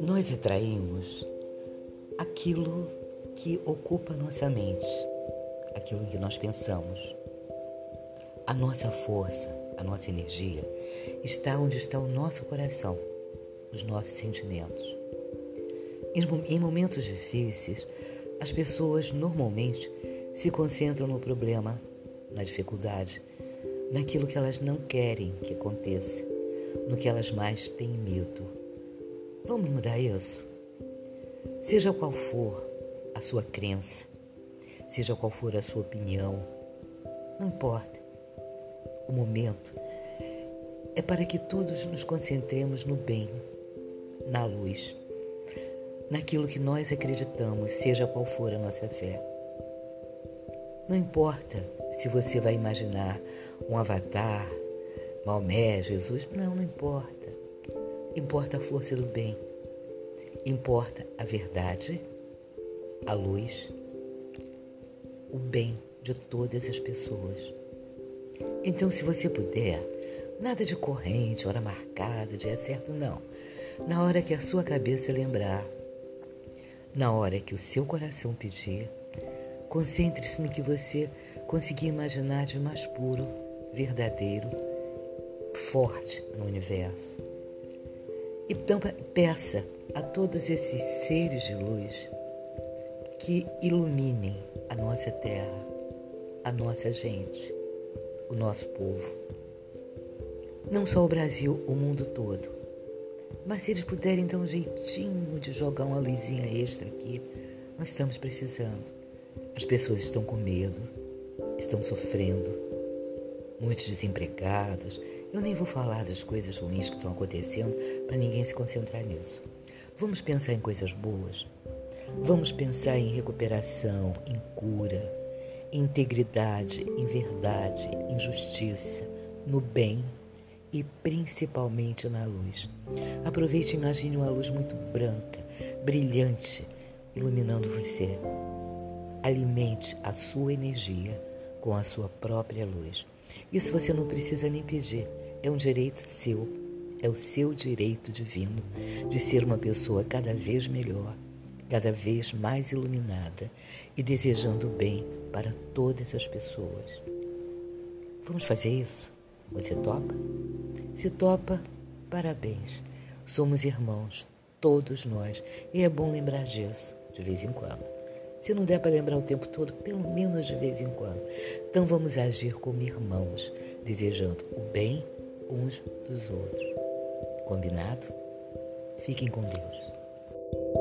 Nós atraímos aquilo que ocupa nossa mente, aquilo que nós pensamos. A nossa força, a nossa energia está onde está o nosso coração, os nossos sentimentos. Em momentos difíceis, as pessoas normalmente se concentram no problema, na dificuldade, naquilo que elas não querem que aconteça, no que elas mais têm medo. Vamos mudar isso? Seja qual for a sua crença, seja qual for a sua opinião, não importa. O momento é para que todos nos concentremos no bem, na luz, naquilo que nós acreditamos, seja qual for a nossa fé. Não importa se você vai imaginar um avatar, Maomé, Jesus, não, não importa. Importa a força do bem. Importa a verdade, a luz, o bem de todas as pessoas. Então, se você puder, nada de corrente, hora marcada, dia certo, não. Na hora que a sua cabeça lembrar, na hora que o seu coração pedir, concentre-se no que você conseguir imaginar de mais puro, verdadeiro, forte no universo. Então, peça a todos esses seres de luz que iluminem a nossa terra, a nossa gente, o nosso povo. Não só o Brasil, o mundo todo. Mas se eles puderem dar um jeitinho de jogar uma luzinha extra aqui, nós estamos precisando. As pessoas estão com medo, estão sofrendo, muitos desempregados, eu nem vou falar das coisas ruins que estão acontecendo para ninguém se concentrar nisso. Vamos pensar em coisas boas. Vamos pensar em recuperação, em cura, em integridade, em verdade, em justiça, no bem e principalmente na luz. Aproveite e imagine uma luz muito branca, brilhante, iluminando você. Alimente a sua energia com a sua própria luz. Isso você não precisa nem pedir, é um direito seu, é o seu direito divino de ser uma pessoa cada vez melhor, cada vez mais iluminada e desejando o bem para todas as pessoas. Vamos fazer isso? Você topa? Se topa, parabéns. Somos irmãos, todos nós, e é bom lembrar disso de vez em quando. Se não der para lembrar o tempo todo, pelo menos de vez em quando. Então vamos agir como irmãos, desejando o bem uns dos outros. Combinado? Fiquem com Deus.